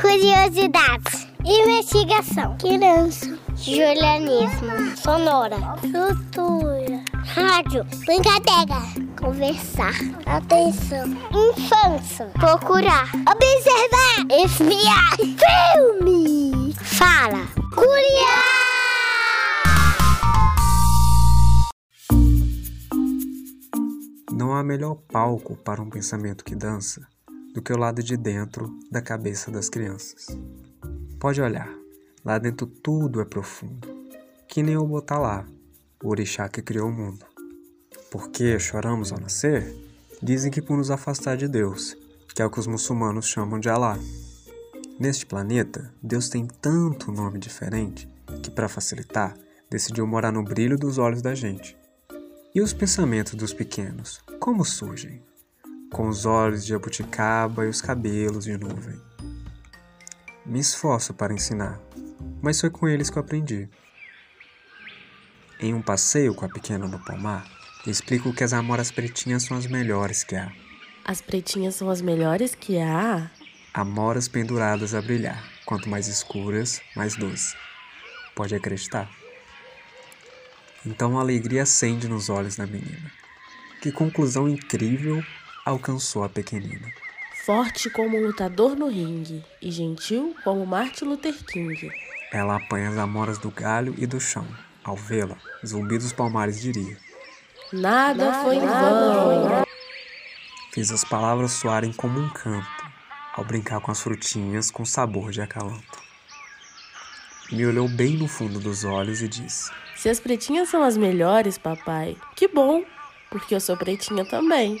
Curiosidades. Investigação. Criança. Julianismo. Sonora. Cultura. Rádio. Brincadeira. Conversar. Atenção. Infância. Procurar. Observar. Espiar. Filme. Fala. Curiar. Não há melhor palco para um pensamento que dança do que o lado de dentro da cabeça das crianças. Pode olhar, lá dentro tudo é profundo, que nem o Botalá, o orixá que criou o mundo. Por que choramos ao nascer? Dizem que por nos afastar de Deus, que é o que os muçulmanos chamam de Alá. Neste planeta, Deus tem tanto nome diferente que, para facilitar, decidiu morar no brilho dos olhos da gente. E os pensamentos dos pequenos, como surgem? Com os olhos de abuticaba e os cabelos de nuvem. Me esforço para ensinar, mas foi com eles que eu aprendi. Em um passeio com a pequena no pomar, explico que as amoras pretinhas são as melhores que há. As pretinhas são as melhores que há? Amoras penduradas a brilhar, quanto mais escuras, mais doce. Pode acreditar. Então a alegria acende nos olhos da menina. Que conclusão incrível alcançou a pequenina. Forte como um lutador no ringue e gentil como Martin Luther King. Ela apanha as amoras do galho e do chão. Ao vê-la, Zumbi dos Palmares diria: Nada, nada foi em vão. Fiz as palavras soarem como um canto, ao brincar com as frutinhas com sabor de acalanto. Me olhou bem no fundo dos olhos e disse: Se as pretinhas são as melhores, papai, que bom, porque eu sou pretinha também.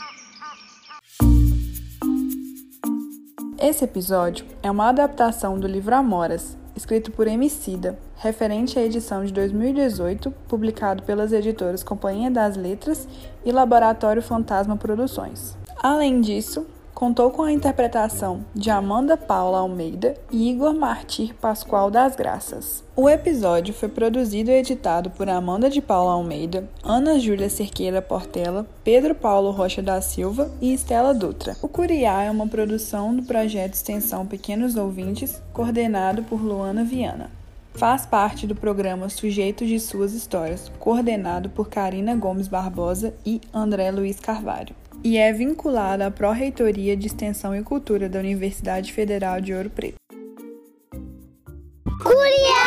Esse episódio é uma adaptação do livro Amoras, escrito por Emicida, referente à edição de 2018, publicado pelas editoras Companhia das Letras e Laboratório Fantasma Produções. Além disso, contou com a interpretação de Amanda Paula Almeida e Igor Martir Pascoal das Graças. O episódio foi produzido e editado por Amanda de Paula Almeida, Ana Júlia Cerqueira Portela, Pedro Paulo Rocha da Silva e Estela Dutra. O Curiá é uma produção do projeto Extensão Pequenos Ouvintes, coordenado por Luana Viana. Faz parte do programa Sujeitos de Suas Histórias, coordenado por Karina Gomes Barbosa e André Luiz Carvalho e é vinculada à Pró-Reitoria de Extensão e Cultura da Universidade Federal de Ouro Preto. Curia!